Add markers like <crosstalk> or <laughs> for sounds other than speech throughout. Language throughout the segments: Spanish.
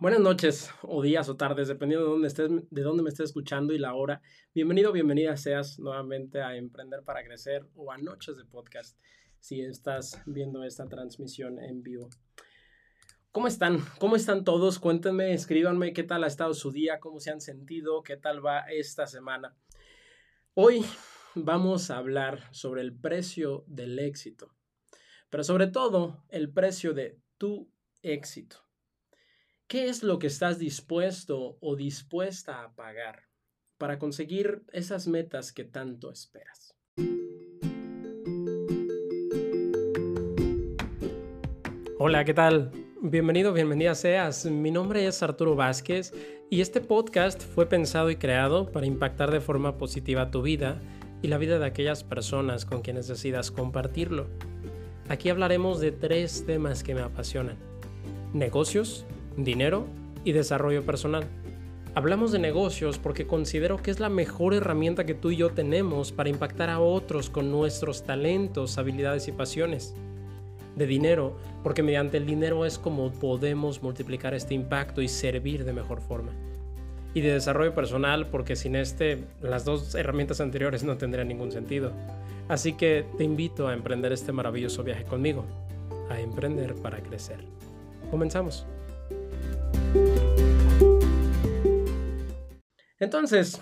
Buenas noches, o días, o tardes, dependiendo de dónde, estés, de dónde me estés escuchando y la hora. Bienvenido, bienvenida seas nuevamente a Emprender para Crecer o a Noches de Podcast, si estás viendo esta transmisión en vivo. ¿Cómo están? ¿Cómo están todos? Cuéntenme, escríbanme qué tal ha estado su día, cómo se han sentido, qué tal va esta semana. Hoy vamos a hablar sobre el precio del éxito, pero sobre todo el precio de tu éxito. ¿Qué es lo que estás dispuesto o dispuesta a pagar para conseguir esas metas que tanto esperas? Hola, ¿qué tal? Bienvenido, bienvenida seas. Mi nombre es Arturo Vázquez y este podcast fue pensado y creado para impactar de forma positiva tu vida y la vida de aquellas personas con quienes decidas compartirlo. Aquí hablaremos de tres temas que me apasionan. Negocios, dinero y desarrollo personal. Hablamos de negocios porque considero que es la mejor herramienta que tú y yo tenemos para impactar a otros con nuestros talentos, habilidades y pasiones. De dinero, porque mediante el dinero es como podemos multiplicar este impacto y servir de mejor forma. Y de desarrollo personal, porque sin este, las dos herramientas anteriores no tendrían ningún sentido. Así que te invito a emprender este maravilloso viaje conmigo, a emprender para crecer. Comenzamos. Entonces,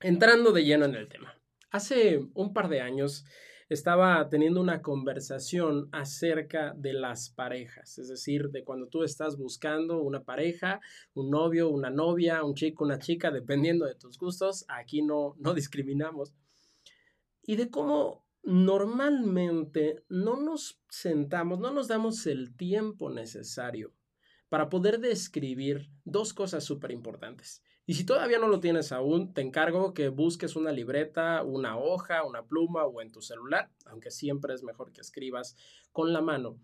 entrando de lleno en el tema. Hace un par de años estaba teniendo una conversación acerca de las parejas, es decir, de cuando tú estás buscando una pareja, un novio, una novia, un chico, una chica, dependiendo de tus gustos, aquí no, no discriminamos, y de cómo normalmente no nos sentamos, no nos damos el tiempo necesario para poder describir dos cosas súper importantes. Y si todavía no lo tienes aún, te encargo que busques una libreta, una hoja, una pluma o en tu celular, aunque siempre es mejor que escribas con la mano.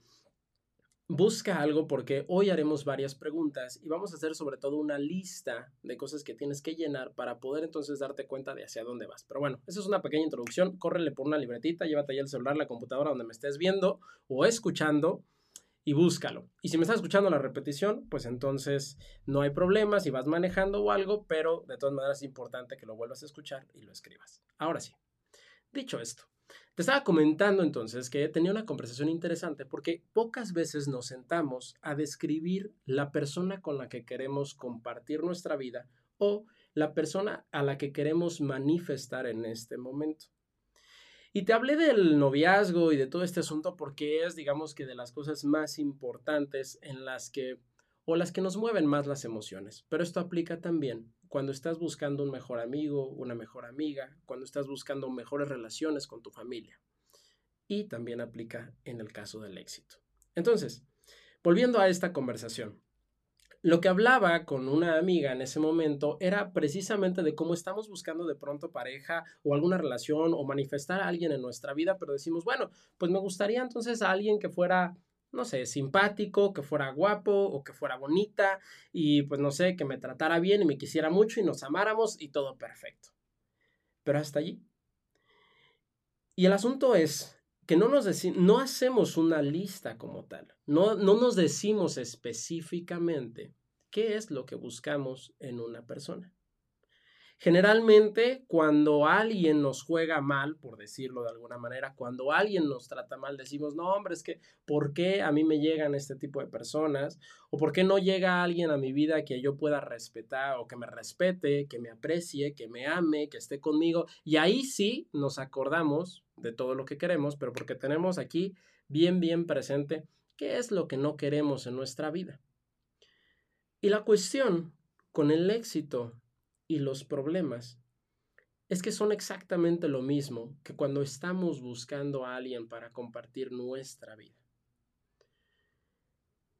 Busca algo porque hoy haremos varias preguntas y vamos a hacer sobre todo una lista de cosas que tienes que llenar para poder entonces darte cuenta de hacia dónde vas. Pero bueno, esa es una pequeña introducción. Córrele por una libretita, llévate ahí el celular, la computadora donde me estés viendo o escuchando y búscalo. Y si me estás escuchando la repetición, pues entonces no hay problema si vas manejando o algo, pero de todas maneras es importante que lo vuelvas a escuchar y lo escribas. Ahora sí, dicho esto, te estaba comentando entonces que tenía una conversación interesante porque pocas veces nos sentamos a describir la persona con la que queremos compartir nuestra vida o la persona a la que queremos manifestar en este momento. Y te hablé del noviazgo y de todo este asunto porque es, digamos que, de las cosas más importantes en las que, o las que nos mueven más las emociones. Pero esto aplica también cuando estás buscando un mejor amigo, una mejor amiga, cuando estás buscando mejores relaciones con tu familia. Y también aplica en el caso del éxito. Entonces, volviendo a esta conversación, lo que hablaba con una amiga en ese momento era precisamente de cómo estamos buscando de pronto pareja o alguna relación o manifestar a alguien en nuestra vida, pero decimos, bueno, pues me gustaría entonces a alguien que fuera, no sé, simpático, que fuera guapo o que fuera bonita y pues no sé, que me tratara bien y me quisiera mucho y nos amáramos y todo perfecto. Pero hasta allí. Y el asunto es que no, nos no hacemos una lista como tal, no, no nos decimos específicamente qué es lo que buscamos en una persona. Generalmente, cuando alguien nos juega mal, por decirlo de alguna manera, cuando alguien nos trata mal, decimos, no, hombre, es que, ¿por qué a mí me llegan este tipo de personas? ¿O por qué no llega alguien a mi vida que yo pueda respetar o que me respete, que me aprecie, que me ame, que esté conmigo? Y ahí sí nos acordamos de todo lo que queremos, pero porque tenemos aquí bien, bien presente qué es lo que no queremos en nuestra vida. Y la cuestión con el éxito y los problemas es que son exactamente lo mismo que cuando estamos buscando a alguien para compartir nuestra vida.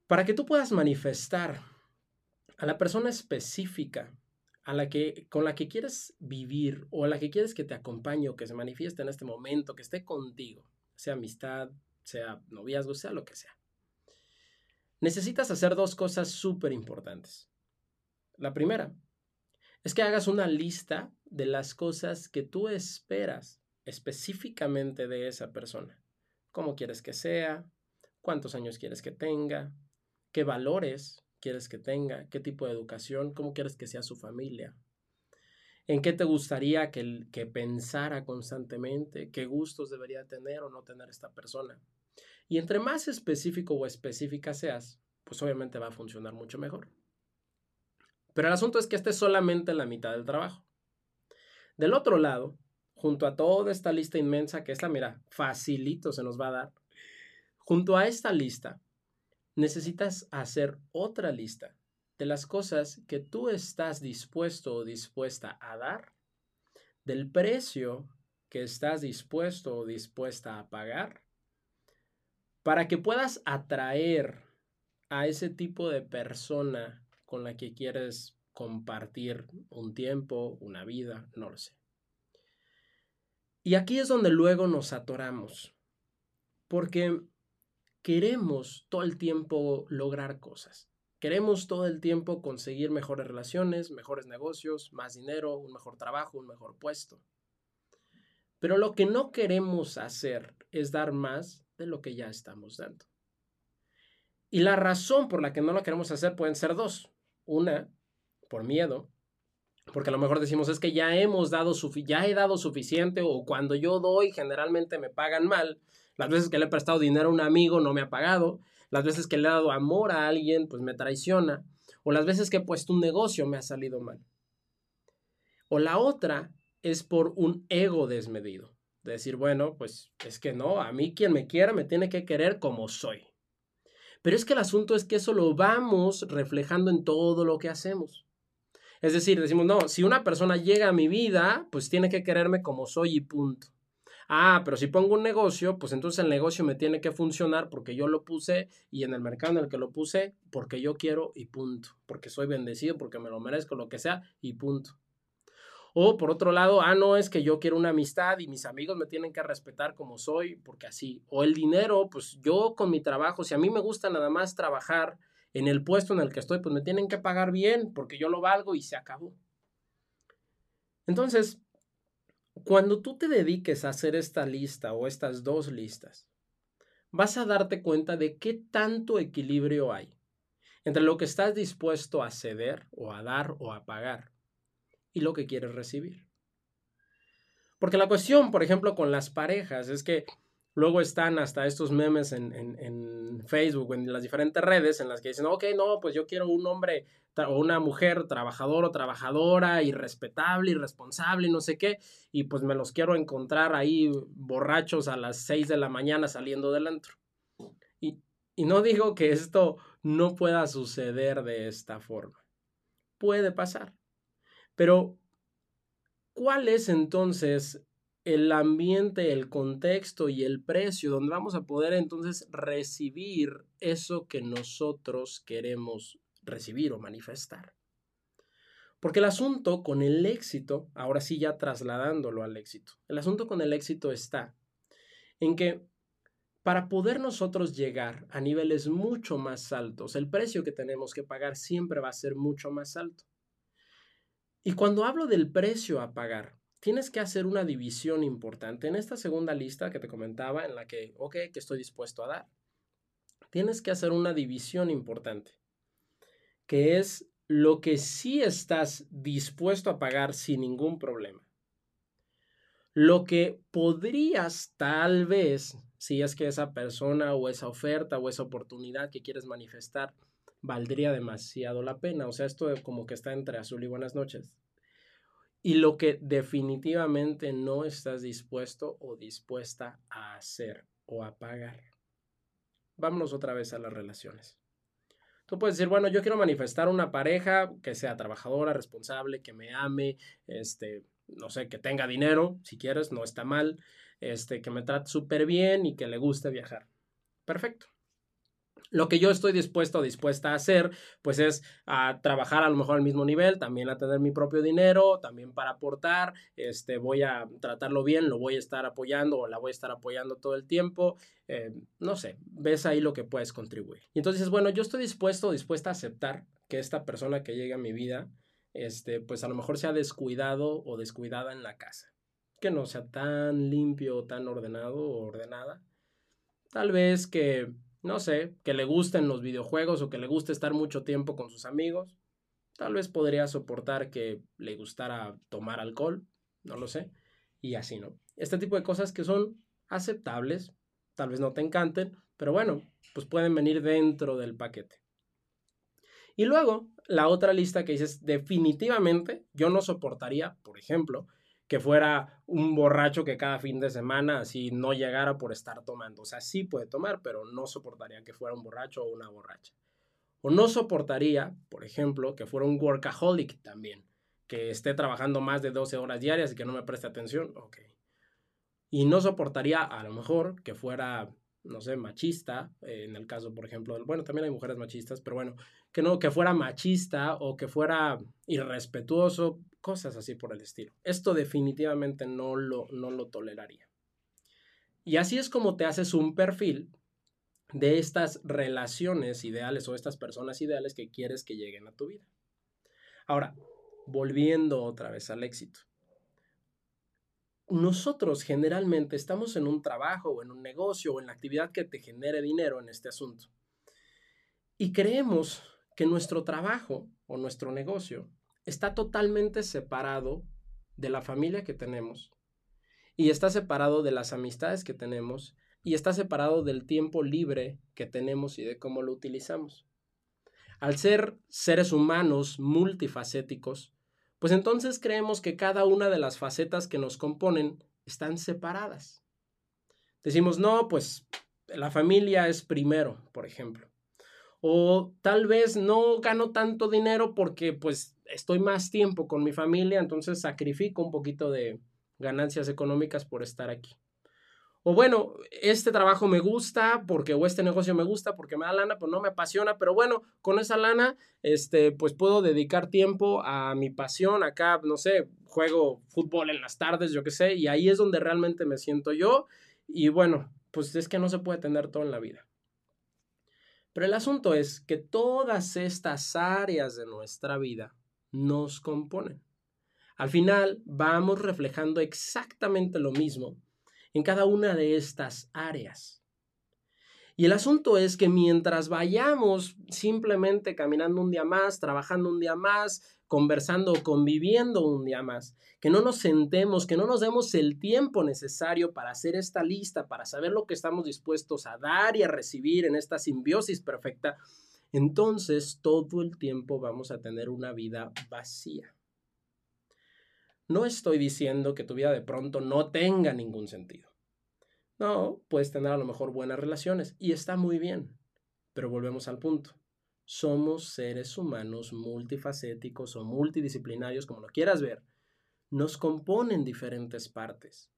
Para que tú puedas manifestar a la persona específica a la que, con la que quieres vivir o a la que quieres que te acompañe o que se manifieste en este momento, que esté contigo, sea amistad, sea noviazgo, sea lo que sea. Necesitas hacer dos cosas súper importantes. La primera es que hagas una lista de las cosas que tú esperas específicamente de esa persona. ¿Cómo quieres que sea? ¿Cuántos años quieres que tenga? ¿Qué valores? quieres que tenga, qué tipo de educación, cómo quieres que sea su familia, en qué te gustaría que, que pensara constantemente, qué gustos debería tener o no tener esta persona. Y entre más específico o específica seas, pues obviamente va a funcionar mucho mejor. Pero el asunto es que este es solamente la mitad del trabajo. Del otro lado, junto a toda esta lista inmensa que esta, mira, facilito se nos va a dar, junto a esta lista, necesitas hacer otra lista de las cosas que tú estás dispuesto o dispuesta a dar, del precio que estás dispuesto o dispuesta a pagar para que puedas atraer a ese tipo de persona con la que quieres compartir un tiempo, una vida, no lo sé. Y aquí es donde luego nos atoramos, porque queremos todo el tiempo lograr cosas. Queremos todo el tiempo conseguir mejores relaciones, mejores negocios, más dinero, un mejor trabajo, un mejor puesto. Pero lo que no queremos hacer es dar más de lo que ya estamos dando. Y la razón por la que no lo queremos hacer pueden ser dos. Una, por miedo, porque a lo mejor decimos es que ya hemos dado ya he dado suficiente o cuando yo doy generalmente me pagan mal. Las veces que le he prestado dinero a un amigo no me ha pagado. Las veces que le he dado amor a alguien pues me traiciona. O las veces que he puesto un negocio me ha salido mal. O la otra es por un ego desmedido decir, bueno, pues es que no, a mí quien me quiera me tiene que querer como soy. Pero es que el asunto es que eso lo vamos reflejando en todo lo que hacemos. Es decir, decimos, no, si una persona llega a mi vida, pues tiene que quererme como soy y punto. Ah, pero si pongo un negocio, pues entonces el negocio me tiene que funcionar porque yo lo puse y en el mercado en el que lo puse, porque yo quiero y punto. Porque soy bendecido, porque me lo merezco, lo que sea y punto. O por otro lado, ah, no, es que yo quiero una amistad y mis amigos me tienen que respetar como soy, porque así. O el dinero, pues yo con mi trabajo, si a mí me gusta nada más trabajar en el puesto en el que estoy, pues me tienen que pagar bien, porque yo lo valgo y se acabó. Entonces, cuando tú te dediques a hacer esta lista o estas dos listas, vas a darte cuenta de qué tanto equilibrio hay entre lo que estás dispuesto a ceder o a dar o a pagar y lo que quieres recibir. Porque la cuestión, por ejemplo, con las parejas es que luego están hasta estos memes en, en, en Facebook, en las diferentes redes, en las que dicen, ok, no, pues yo quiero un hombre o una mujer trabajador o trabajadora y respetable y responsable y no sé qué, y pues me los quiero encontrar ahí borrachos a las 6 de la mañana saliendo del antro. Y, y no digo que esto no pueda suceder de esta forma. Puede pasar. Pero, ¿cuál es entonces el ambiente, el contexto y el precio donde vamos a poder entonces recibir eso que nosotros queremos recibir o manifestar? Porque el asunto con el éxito, ahora sí ya trasladándolo al éxito, el asunto con el éxito está en que para poder nosotros llegar a niveles mucho más altos, el precio que tenemos que pagar siempre va a ser mucho más alto. Y cuando hablo del precio a pagar, tienes que hacer una división importante. En esta segunda lista que te comentaba, en la que, ok, que estoy dispuesto a dar, tienes que hacer una división importante, que es lo que sí estás dispuesto a pagar sin ningún problema. Lo que podrías tal vez, si es que esa persona o esa oferta o esa oportunidad que quieres manifestar valdría demasiado la pena. O sea, esto como que está entre azul y buenas noches. Y lo que definitivamente no estás dispuesto o dispuesta a hacer o a pagar. Vámonos otra vez a las relaciones. Tú puedes decir, bueno, yo quiero manifestar una pareja que sea trabajadora, responsable, que me ame, este, no sé, que tenga dinero, si quieres, no está mal, este, que me trate súper bien y que le guste viajar. Perfecto. Lo que yo estoy dispuesto o dispuesta a hacer, pues es a trabajar a lo mejor al mismo nivel, también a tener mi propio dinero, también para aportar, este, voy a tratarlo bien, lo voy a estar apoyando o la voy a estar apoyando todo el tiempo, eh, no sé, ves ahí lo que puedes contribuir. Y entonces, bueno, yo estoy dispuesto o dispuesta a aceptar que esta persona que llegue a mi vida, este, pues a lo mejor sea descuidado o descuidada en la casa, que no sea tan limpio, tan ordenado o ordenada. Tal vez que no sé, que le gusten los videojuegos o que le guste estar mucho tiempo con sus amigos. Tal vez podría soportar que le gustara tomar alcohol, no lo sé, y así, ¿no? Este tipo de cosas que son aceptables, tal vez no te encanten, pero bueno, pues pueden venir dentro del paquete. Y luego, la otra lista que dices, definitivamente yo no soportaría, por ejemplo, que fuera un borracho que cada fin de semana así no llegara por estar tomando. O sea, sí puede tomar, pero no soportaría que fuera un borracho o una borracha. O no soportaría, por ejemplo, que fuera un workaholic también, que esté trabajando más de 12 horas diarias y que no me preste atención. Ok. Y no soportaría a lo mejor que fuera no sé, machista, eh, en el caso, por ejemplo, bueno, también hay mujeres machistas, pero bueno, que no, que fuera machista o que fuera irrespetuoso, cosas así por el estilo. Esto definitivamente no lo, no lo toleraría. Y así es como te haces un perfil de estas relaciones ideales o estas personas ideales que quieres que lleguen a tu vida. Ahora, volviendo otra vez al éxito nosotros generalmente estamos en un trabajo o en un negocio o en la actividad que te genere dinero en este asunto. Y creemos que nuestro trabajo o nuestro negocio está totalmente separado de la familia que tenemos y está separado de las amistades que tenemos y está separado del tiempo libre que tenemos y de cómo lo utilizamos. Al ser seres humanos multifacéticos, pues entonces creemos que cada una de las facetas que nos componen están separadas. Decimos, no, pues la familia es primero, por ejemplo. O tal vez no gano tanto dinero porque pues estoy más tiempo con mi familia, entonces sacrifico un poquito de ganancias económicas por estar aquí o bueno, este trabajo me gusta porque, o este negocio me gusta porque me da lana, pues no me apasiona, pero bueno, con esa lana, este, pues puedo dedicar tiempo a mi pasión, acá, no sé, juego fútbol en las tardes, yo qué sé, y ahí es donde realmente me siento yo, y bueno, pues es que no se puede tener todo en la vida. Pero el asunto es que todas estas áreas de nuestra vida nos componen. Al final vamos reflejando exactamente lo mismo en cada una de estas áreas. Y el asunto es que mientras vayamos simplemente caminando un día más, trabajando un día más, conversando conviviendo un día más, que no nos sentemos, que no nos demos el tiempo necesario para hacer esta lista, para saber lo que estamos dispuestos a dar y a recibir en esta simbiosis perfecta, entonces todo el tiempo vamos a tener una vida vacía. No estoy diciendo que tu vida de pronto no tenga ningún sentido. No, puedes tener a lo mejor buenas relaciones y está muy bien. Pero volvemos al punto. Somos seres humanos multifacéticos o multidisciplinarios, como lo quieras ver. Nos componen diferentes partes.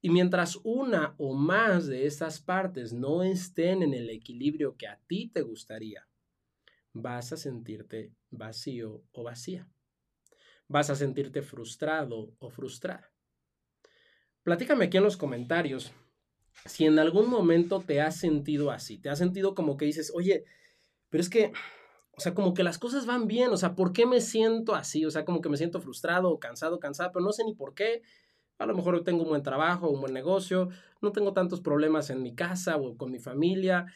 Y mientras una o más de estas partes no estén en el equilibrio que a ti te gustaría, vas a sentirte vacío o vacía vas a sentirte frustrado o frustrada. Platícame aquí en los comentarios si en algún momento te has sentido así, te has sentido como que dices, oye, pero es que, o sea, como que las cosas van bien, o sea, ¿por qué me siento así? O sea, como que me siento frustrado, cansado, cansada, pero no sé ni por qué. A lo mejor tengo un buen trabajo, un buen negocio, no tengo tantos problemas en mi casa o con mi familia,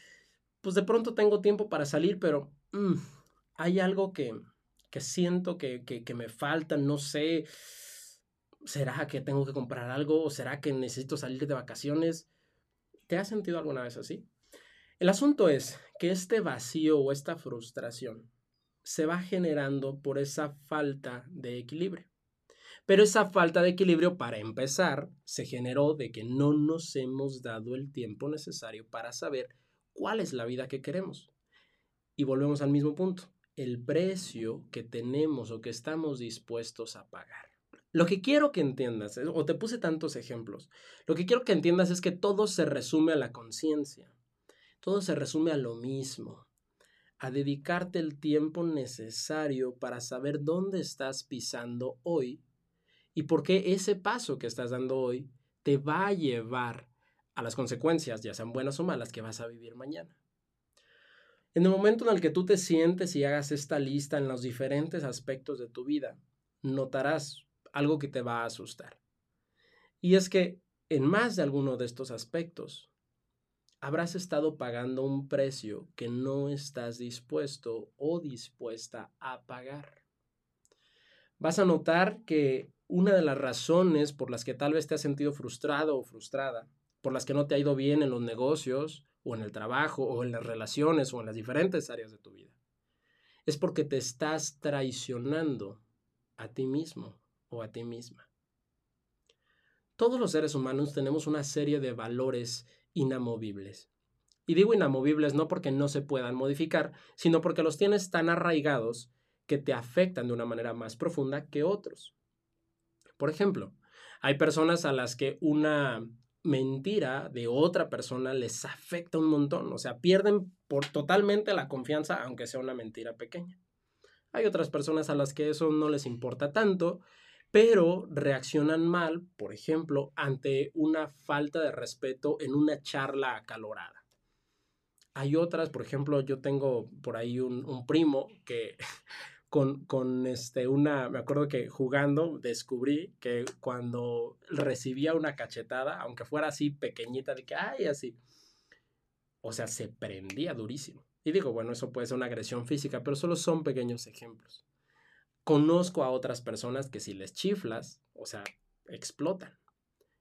pues de pronto tengo tiempo para salir, pero mm, hay algo que, que siento que, que, me faltan, no sé, ¿será que tengo que comprar algo o será que necesito salir de vacaciones? ¿Te has sentido alguna vez así? El asunto es que este vacío o esta frustración se va generando por esa falta de equilibrio. Pero esa falta de equilibrio, para empezar, se generó de que no nos hemos dado el tiempo necesario para saber cuál es la vida que queremos. Y volvemos al mismo punto el precio que tenemos o que estamos dispuestos a pagar. Lo que quiero que entiendas, o te puse tantos ejemplos, lo que quiero que entiendas es que todo se resume a la conciencia, todo se resume a lo mismo, a dedicarte el tiempo necesario para saber dónde estás pisando hoy y por qué ese paso que estás dando hoy te va a llevar a las consecuencias, ya sean buenas o malas, que vas a vivir mañana. En el momento en el que tú te sientes y hagas esta lista en los diferentes aspectos de tu vida, notarás algo que te va a asustar. Y es que en más de alguno de estos aspectos, habrás estado pagando un precio que no estás dispuesto o dispuesta a pagar. Vas a notar que una de las razones por las que tal vez te has sentido frustrado o frustrada, por las que no te ha ido bien en los negocios o en el trabajo o en las relaciones o en las diferentes áreas de tu vida, es porque te estás traicionando a ti mismo o a ti misma. Todos los seres humanos tenemos una serie de valores inamovibles. Y digo inamovibles no porque no se puedan modificar, sino porque los tienes tan arraigados que te afectan de una manera más profunda que otros. Por ejemplo, hay personas a las que una mentira de otra persona les afecta un montón, o sea, pierden por totalmente la confianza aunque sea una mentira pequeña. Hay otras personas a las que eso no les importa tanto, pero reaccionan mal, por ejemplo, ante una falta de respeto en una charla acalorada. Hay otras, por ejemplo, yo tengo por ahí un, un primo que <laughs> con, este, una, me acuerdo que jugando descubrí que cuando recibía una cachetada, aunque fuera así pequeñita, de que, ay, así, o sea, se prendía durísimo. Y digo, bueno, eso puede ser una agresión física, pero solo son pequeños ejemplos. Conozco a otras personas que si les chiflas, o sea, explotan.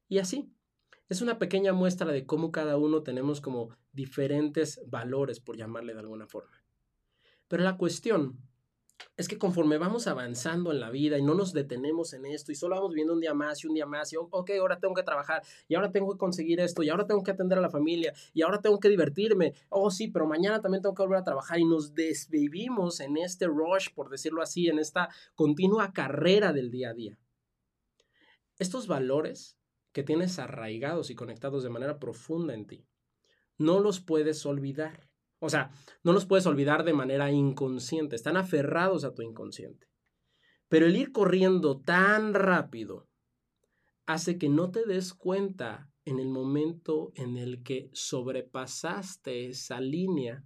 Y así, es una pequeña muestra de cómo cada uno tenemos como diferentes valores, por llamarle de alguna forma. Pero la cuestión es que conforme vamos avanzando en la vida y no nos detenemos en esto y solo vamos viviendo un día más y un día más y, ok, ahora tengo que trabajar y ahora tengo que conseguir esto y ahora tengo que atender a la familia y ahora tengo que divertirme, oh sí, pero mañana también tengo que volver a trabajar y nos desvivimos en este rush, por decirlo así, en esta continua carrera del día a día. Estos valores que tienes arraigados y conectados de manera profunda en ti, no los puedes olvidar. O sea, no los puedes olvidar de manera inconsciente, están aferrados a tu inconsciente. Pero el ir corriendo tan rápido hace que no te des cuenta en el momento en el que sobrepasaste esa línea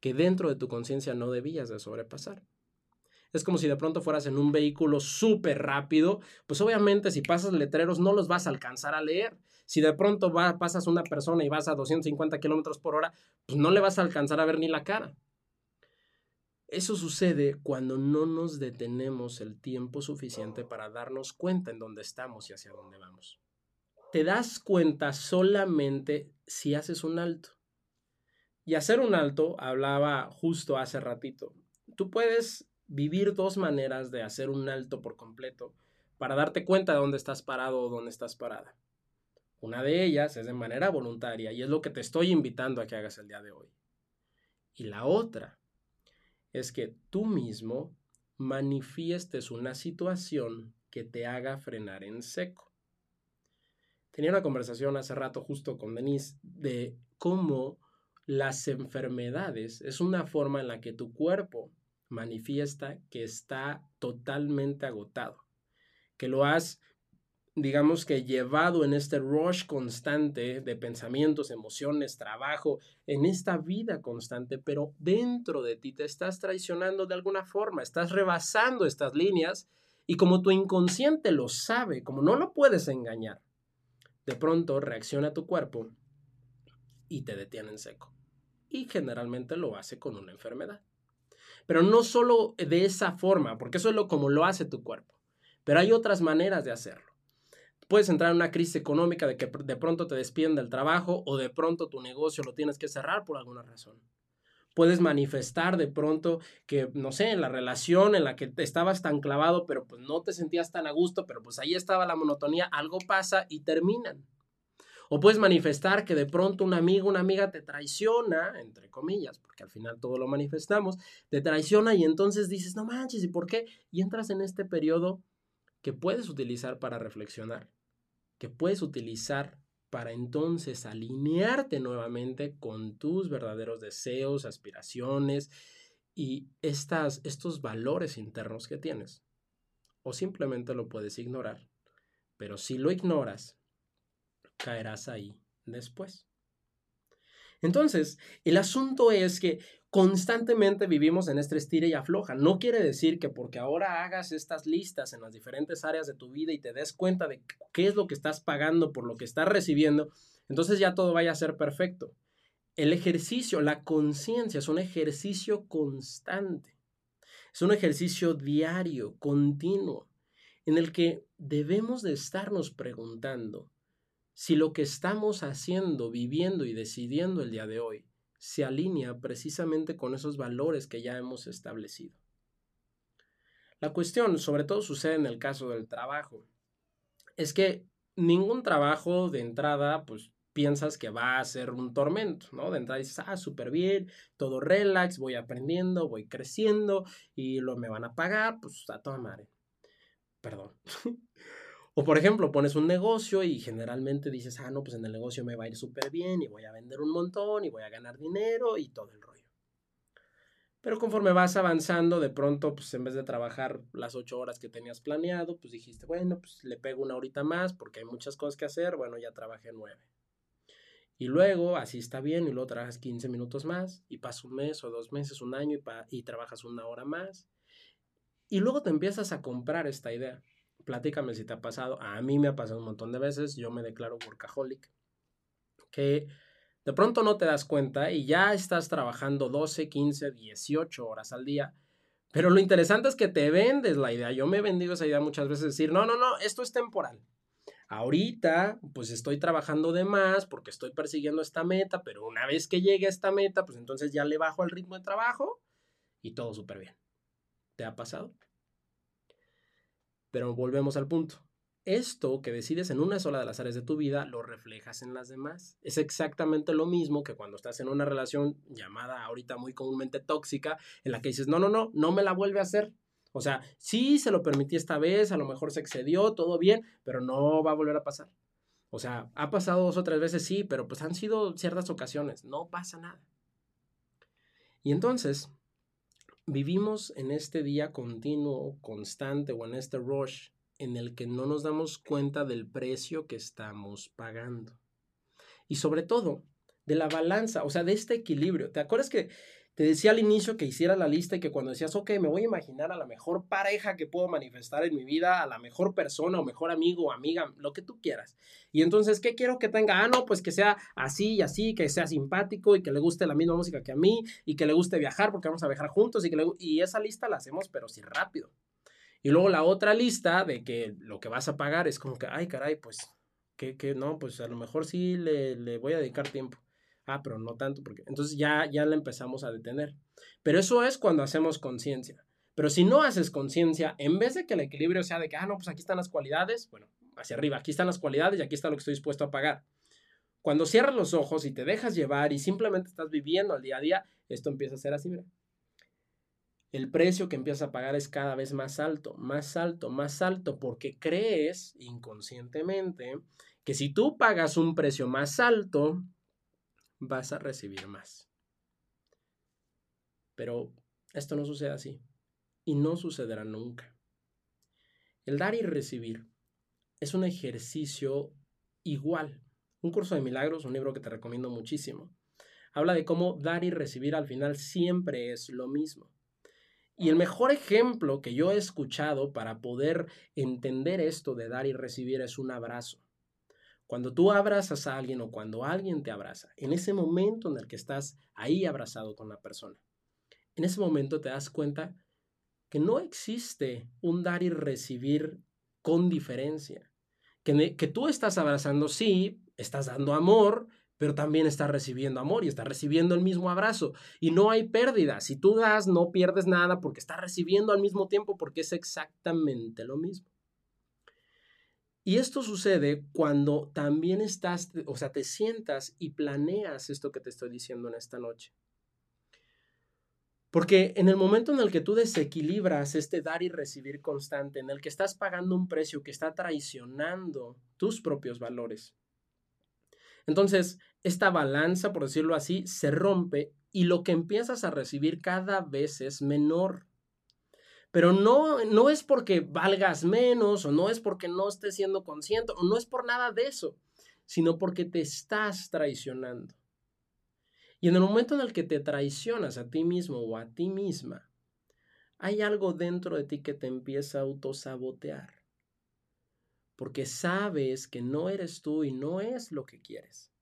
que dentro de tu conciencia no debías de sobrepasar. Es como si de pronto fueras en un vehículo súper rápido, pues obviamente si pasas letreros no los vas a alcanzar a leer. Si de pronto pasas una persona y vas a 250 kilómetros por hora, pues no le vas a alcanzar a ver ni la cara. Eso sucede cuando no nos detenemos el tiempo suficiente para darnos cuenta en dónde estamos y hacia dónde vamos. Te das cuenta solamente si haces un alto. Y hacer un alto, hablaba justo hace ratito. Tú puedes vivir dos maneras de hacer un alto por completo para darte cuenta de dónde estás parado o dónde estás parada. Una de ellas es de manera voluntaria y es lo que te estoy invitando a que hagas el día de hoy. Y la otra es que tú mismo manifiestes una situación que te haga frenar en seco. Tenía una conversación hace rato justo con Denise de cómo las enfermedades es una forma en la que tu cuerpo manifiesta que está totalmente agotado, que lo has digamos que llevado en este rush constante de pensamientos, emociones, trabajo, en esta vida constante, pero dentro de ti te estás traicionando de alguna forma, estás rebasando estas líneas y como tu inconsciente lo sabe, como no lo puedes engañar, de pronto reacciona tu cuerpo y te detiene en seco. Y generalmente lo hace con una enfermedad. Pero no solo de esa forma, porque eso es lo como lo hace tu cuerpo, pero hay otras maneras de hacerlo. Puedes entrar en una crisis económica de que de pronto te despiden del trabajo o de pronto tu negocio lo tienes que cerrar por alguna razón. Puedes manifestar de pronto que, no sé, en la relación en la que estabas tan clavado, pero pues no te sentías tan a gusto, pero pues ahí estaba la monotonía, algo pasa y terminan. O puedes manifestar que de pronto un amigo, una amiga te traiciona, entre comillas, porque al final todo lo manifestamos, te traiciona y entonces dices, no manches, ¿y por qué? Y entras en este periodo que puedes utilizar para reflexionar que puedes utilizar para entonces alinearte nuevamente con tus verdaderos deseos, aspiraciones y estas, estos valores internos que tienes. O simplemente lo puedes ignorar. Pero si lo ignoras, caerás ahí después. Entonces, el asunto es que constantemente vivimos en este estira y afloja. No quiere decir que porque ahora hagas estas listas en las diferentes áreas de tu vida y te des cuenta de qué es lo que estás pagando por lo que estás recibiendo, entonces ya todo vaya a ser perfecto. El ejercicio, la conciencia es un ejercicio constante. Es un ejercicio diario, continuo, en el que debemos de estarnos preguntando si lo que estamos haciendo, viviendo y decidiendo el día de hoy se alinea precisamente con esos valores que ya hemos establecido. La cuestión, sobre todo sucede en el caso del trabajo, es que ningún trabajo de entrada, pues piensas que va a ser un tormento, ¿no? De entrada dices, ah, súper bien, todo relax, voy aprendiendo, voy creciendo y lo me van a pagar, pues a toda madre. Perdón. <laughs> O por ejemplo, pones un negocio y generalmente dices, ah, no, pues en el negocio me va a ir súper bien y voy a vender un montón y voy a ganar dinero y todo el rollo. Pero conforme vas avanzando, de pronto, pues en vez de trabajar las ocho horas que tenías planeado, pues dijiste, bueno, pues le pego una horita más porque hay muchas cosas que hacer, bueno, ya trabajé nueve. Y luego, así está bien, y luego trabajas 15 minutos más, y pasa un mes o dos meses, un año, y, y trabajas una hora más. Y luego te empiezas a comprar esta idea platícame si te ha pasado. A mí me ha pasado un montón de veces. Yo me declaro workaholic. Que de pronto no te das cuenta y ya estás trabajando 12, 15, 18 horas al día. Pero lo interesante es que te vendes la idea. Yo me he vendido esa idea muchas veces. Decir, no, no, no, esto es temporal. Ahorita, pues estoy trabajando de más porque estoy persiguiendo esta meta, pero una vez que llegue a esta meta, pues entonces ya le bajo el ritmo de trabajo y todo súper bien. ¿Te ha pasado? Pero volvemos al punto. Esto que decides en una sola de las áreas de tu vida lo reflejas en las demás. Es exactamente lo mismo que cuando estás en una relación llamada ahorita muy comúnmente tóxica, en la que dices, no, no, no, no me la vuelve a hacer. O sea, sí se lo permití esta vez, a lo mejor se excedió, todo bien, pero no va a volver a pasar. O sea, ha pasado dos o tres veces, sí, pero pues han sido ciertas ocasiones, no pasa nada. Y entonces, vivimos en este día continuo, constante o en este rush en el que no nos damos cuenta del precio que estamos pagando. Y sobre todo, de la balanza, o sea, de este equilibrio. ¿Te acuerdas que te decía al inicio que hiciera la lista y que cuando decías, ok, me voy a imaginar a la mejor pareja que puedo manifestar en mi vida, a la mejor persona o mejor amigo o amiga, lo que tú quieras. Y entonces, ¿qué quiero que tenga? Ah, no, pues que sea así y así, que sea simpático y que le guste la misma música que a mí y que le guste viajar porque vamos a viajar juntos y que y esa lista la hacemos pero sí rápido. Y luego la otra lista de que lo que vas a pagar es como que, ay, caray, pues, que, que no, pues a lo mejor sí le, le voy a dedicar tiempo. Ah, pero no tanto, porque entonces ya, ya la empezamos a detener. Pero eso es cuando hacemos conciencia. Pero si no haces conciencia, en vez de que el equilibrio sea de que, ah, no, pues aquí están las cualidades, bueno, hacia arriba, aquí están las cualidades y aquí está lo que estoy dispuesto a pagar. Cuando cierras los ojos y te dejas llevar y simplemente estás viviendo al día a día, esto empieza a ser así. El precio que empiezas a pagar es cada vez más alto, más alto, más alto, porque crees inconscientemente que si tú pagas un precio más alto, vas a recibir más. Pero esto no sucede así y no sucederá nunca. El dar y recibir es un ejercicio igual. Un curso de milagros, un libro que te recomiendo muchísimo, habla de cómo dar y recibir al final siempre es lo mismo. Y el mejor ejemplo que yo he escuchado para poder entender esto de dar y recibir es un abrazo. Cuando tú abrazas a alguien o cuando alguien te abraza, en ese momento en el que estás ahí abrazado con la persona, en ese momento te das cuenta que no existe un dar y recibir con diferencia. Que, tú estás abrazando, sí, estás dando amor, pero también estás recibiendo amor y estás recibiendo el mismo abrazo. Y no hay pérdida. Si tú das, no pierdes nada porque estás recibiendo al mismo tiempo porque es exactamente lo mismo. Y esto sucede cuando también estás, o sea, te sientas y planeas esto que te estoy diciendo en esta noche. Porque en el momento en el que tú desequilibras este dar y recibir constante, en el que estás pagando un precio que está traicionando tus propios valores, entonces esta balanza, por decirlo así, se rompe y lo que empiezas a recibir cada vez es menor. Pero no, no es porque valgas menos o no es porque no estés siendo consciente o no es por nada de eso, sino porque te estás traicionando. Y en el momento en el que te traicionas a ti mismo o a ti misma, hay algo dentro de ti que te empieza a autosabotear. Porque sabes que no eres tú y no es lo que quieres.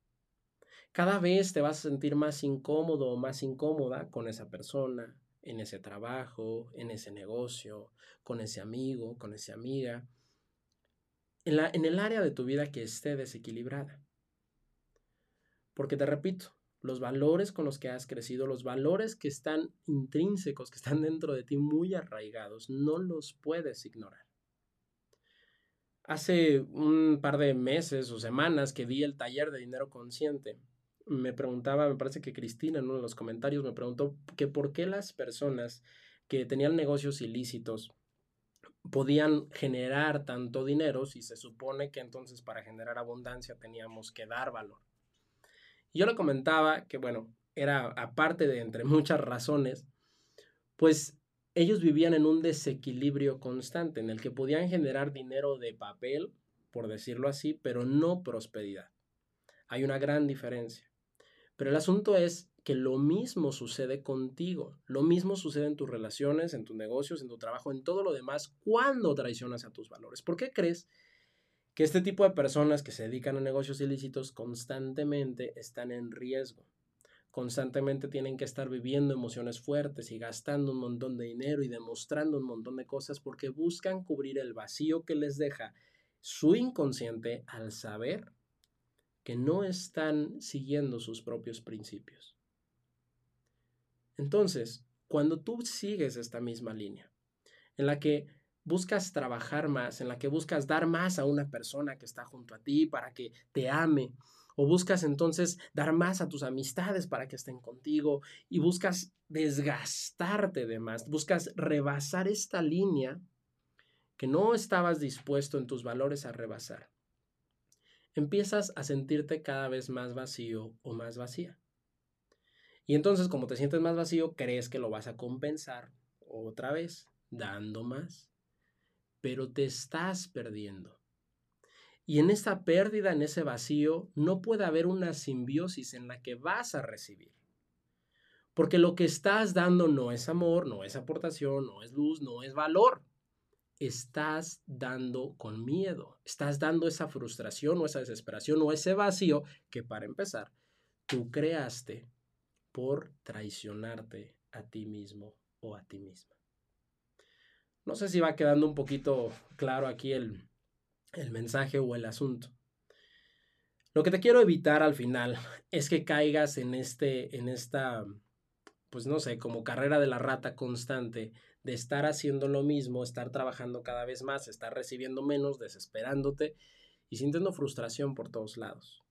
cada vez te vas a sentir más incómodo o más incómoda con esa persona, en ese trabajo, en ese negocio, con ese amigo, con esa amiga, en, la, en el área de tu vida que esté desequilibrada. Porque te repito, los valores con los que has crecido, los valores que están intrínsecos, que están dentro de ti muy arraigados, no los puedes ignorar. Hace un par de meses o semanas que di el taller de dinero consciente, me preguntaba, me parece que Cristina en uno de los comentarios me preguntó que por qué las personas que tenían negocios ilícitos podían generar tanto dinero si se supone que entonces para generar abundancia teníamos que dar valor. Yo le comentaba que, bueno, era aparte de entre <laughs> muchas razones, pues ellos vivían en un desequilibrio constante en el que podían generar dinero de papel, por decirlo así, pero no prosperidad. Hay una gran diferencia. Pero el asunto es que lo mismo sucede contigo, lo mismo sucede en tus relaciones, en tus negocios, en tu trabajo, en todo lo demás, cuando traicionas a tus valores. ¿Por qué crees que este tipo de personas que se dedican a negocios ilícitos constantemente están en riesgo? Constantemente tienen que estar viviendo emociones fuertes y gastando un montón de dinero y demostrando un montón de cosas porque buscan cubrir el vacío que les deja su inconsciente al saber que no están siguiendo sus propios principios. Entonces, cuando tú sigues esta misma línea, en la que buscas trabajar más, en la que buscas dar más a una persona que está junto a ti para que te ame, o buscas entonces dar más a tus amistades para que estén contigo, y buscas desgastarte de más, buscas rebasar esta línea que no estabas dispuesto en tus valores a rebasar empiezas a sentirte cada vez más vacío o más vacía. Y entonces, como te sientes más vacío, crees que lo vas a compensar otra vez, dando más. Pero te estás perdiendo. Y en esta pérdida, en ese vacío, no puede haber una simbiosis en la que vas a recibir. Porque lo que estás dando no es amor, no es aportación, no es luz, no es valor estás dando con miedo, estás dando esa frustración o esa desesperación o ese vacío que para empezar tú creaste por traicionarte a ti mismo o a ti misma. No sé si va quedando un poquito claro aquí el, el mensaje o el asunto. Lo que te quiero evitar al final <laughs> es que caigas en este, en esta, pues no sé, como carrera de la rata constante de estar haciendo lo mismo, estar trabajando cada vez más, estar recibiendo menos, desesperándote y sintiendo frustración por todos lados.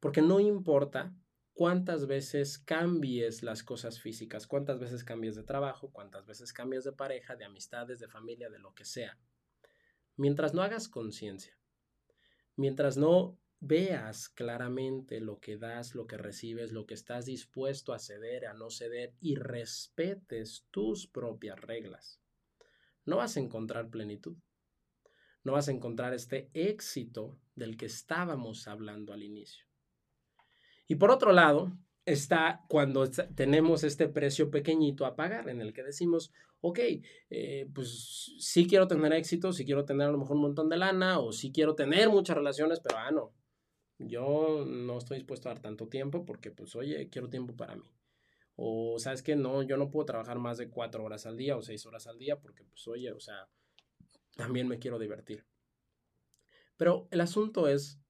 Porque no importa cuántas veces cambies las cosas físicas, cuántas veces cambies de trabajo, cuántas veces cambies de pareja, de amistades, de familia, de lo que sea. Mientras no hagas conciencia, mientras no veas claramente lo que das, lo que recibes, lo que estás dispuesto a ceder, a no ceder y respetes tus propias reglas, no vas a encontrar plenitud. No vas a encontrar este éxito del que estábamos hablando al inicio. Y por otro lado, está cuando tenemos este precio pequeñito a pagar, en el que decimos, ok, eh, pues sí quiero tener éxito, sí quiero tener a lo mejor un montón de lana, o sí quiero tener muchas relaciones, pero ah, no, yo no estoy dispuesto a dar tanto tiempo porque, pues, oye, quiero tiempo para mí. O, ¿sabes que No, yo no puedo trabajar más de cuatro horas al día o seis horas al día porque, pues, oye, o sea, también me quiero divertir. Pero el asunto es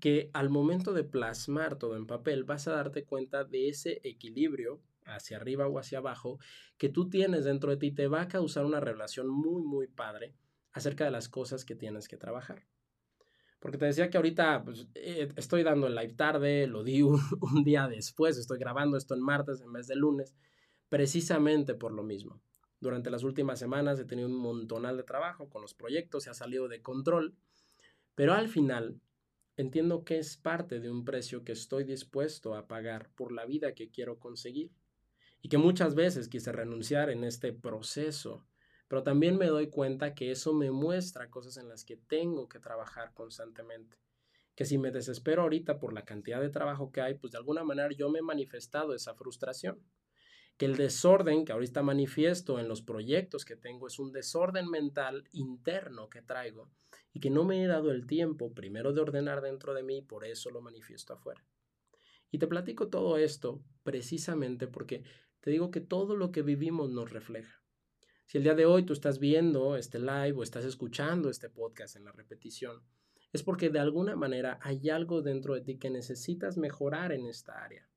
que al momento de plasmar todo en papel vas a darte cuenta de ese equilibrio hacia arriba o hacia abajo que tú tienes dentro de ti te va a causar una relación muy muy padre acerca de las cosas que tienes que trabajar. Porque te decía que ahorita pues, eh, estoy dando el live tarde, lo di <laughs> un, día después, estoy grabando esto en martes en vez de lunes, precisamente por lo mismo. Durante las últimas semanas he tenido un montonal de trabajo con los proyectos, se ha salido de control, pero al final entiendo que es parte de un precio que estoy dispuesto a pagar por la vida que quiero conseguir y que muchas veces quise renunciar en este proceso pero también me doy cuenta que eso me muestra cosas en las que tengo que trabajar constantemente. Que si me desespero ahorita por la cantidad de trabajo que hay, pues de alguna manera yo me he manifestado esa frustración. Que el desorden que ahorita manifiesto en los proyectos que tengo es un desorden mental interno que traigo y que no me he dado el tiempo primero de ordenar dentro de mí por eso lo manifiesto afuera. Y te platico todo esto precisamente porque te digo que todo lo que vivimos nos refleja. Si el día de hoy tú estás viendo este live o estás escuchando este podcast en la repetición, es porque de alguna manera hay algo dentro de ti que necesitas mejorar en esta área.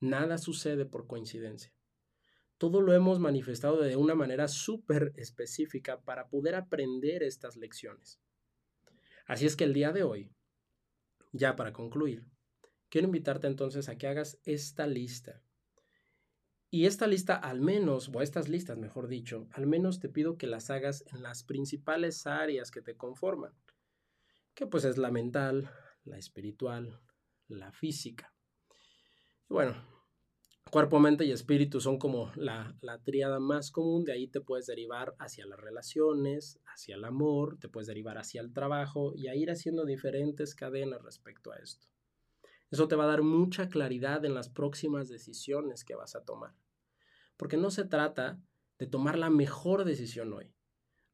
Nada sucede por coincidencia. Todo lo hemos manifestado de una manera súper específica para poder aprender estas lecciones. Así es que el día de hoy, ya para concluir, quiero invitarte entonces a que hagas esta lista. Y esta lista al menos, o estas listas mejor dicho, al menos te pido que las hagas en las principales áreas que te conforman, que pues es la mental, la espiritual, la física. bueno, cuerpo, mente y espíritu son como la, la tríada más común, de ahí te puedes derivar hacia las relaciones, hacia el amor, te puedes derivar hacia el trabajo y a ir haciendo diferentes cadenas respecto a esto. Eso te va a dar mucha claridad en las próximas decisiones que vas a tomar. Porque no se trata de tomar la mejor decisión hoy.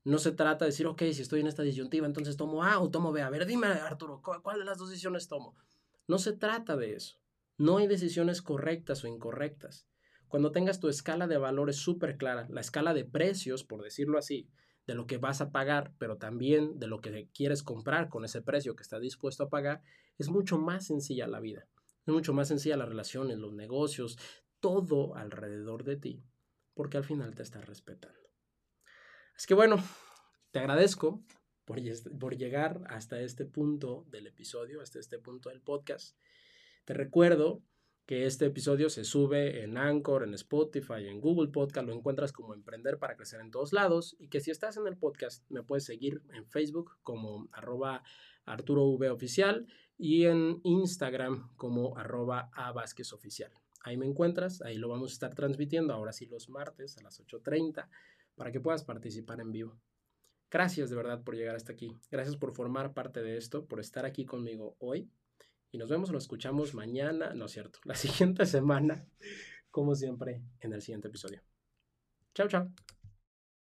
No se trata de decir, ok, si estoy en esta disyuntiva, entonces tomo A o tomo B. A ver, dime, Arturo, ¿cuál de las dos decisiones tomo? No se trata de eso. No hay decisiones correctas o incorrectas. Cuando tengas tu escala de valores súper clara, la escala de precios, por decirlo así, de lo que vas a pagar, pero también de lo que quieres comprar con ese precio que estás dispuesto a pagar, es mucho más sencilla la vida. Es mucho más sencilla las relaciones, los negocios, todo alrededor de ti, porque al final te estás respetando. Así que bueno, te agradezco por, llegar hasta este punto del episodio, hasta este punto del podcast. Te recuerdo que este episodio se sube en Anchor, en Spotify, en Google Podcast, lo encuentras como Emprender para Crecer en todos lados y que si estás en el podcast me puedes seguir en Facebook como arroba Arturo Oficial y en Instagram como arroba a Oficial. Ahí me encuentras, ahí lo vamos a estar transmitiendo ahora sí los martes a las 8.30 para que puedas participar en vivo. Gracias de verdad por llegar hasta aquí. Gracias por formar parte de esto, por estar aquí conmigo hoy y nos vemos nos escuchamos mañana, no es cierto, <laughs> la siguiente semana, como siempre, en el siguiente episodio. Chao, chao.